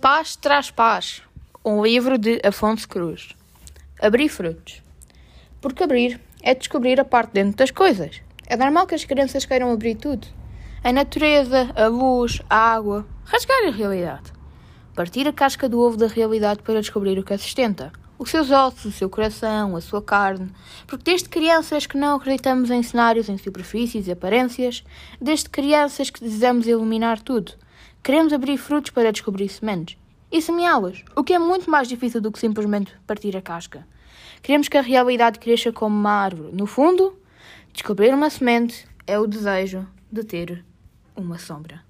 Paz traz paz. Um livro de Afonso Cruz. Abrir frutos. Porque abrir é descobrir a parte dentro das coisas. É normal que as crianças queiram abrir tudo. A natureza, a luz, a água. Rasgar a realidade. Partir a casca do ovo da realidade para descobrir o que a sustenta. Os seus ossos, o seu coração, a sua carne. Porque desde crianças que não acreditamos em cenários, em superfícies e aparências, desde crianças que desejamos iluminar tudo, queremos abrir frutos para descobrir sementes. E semeá-las, o que é muito mais difícil do que simplesmente partir a casca. Queremos que a realidade cresça como uma árvore. No fundo, descobrir uma semente é o desejo de ter uma sombra.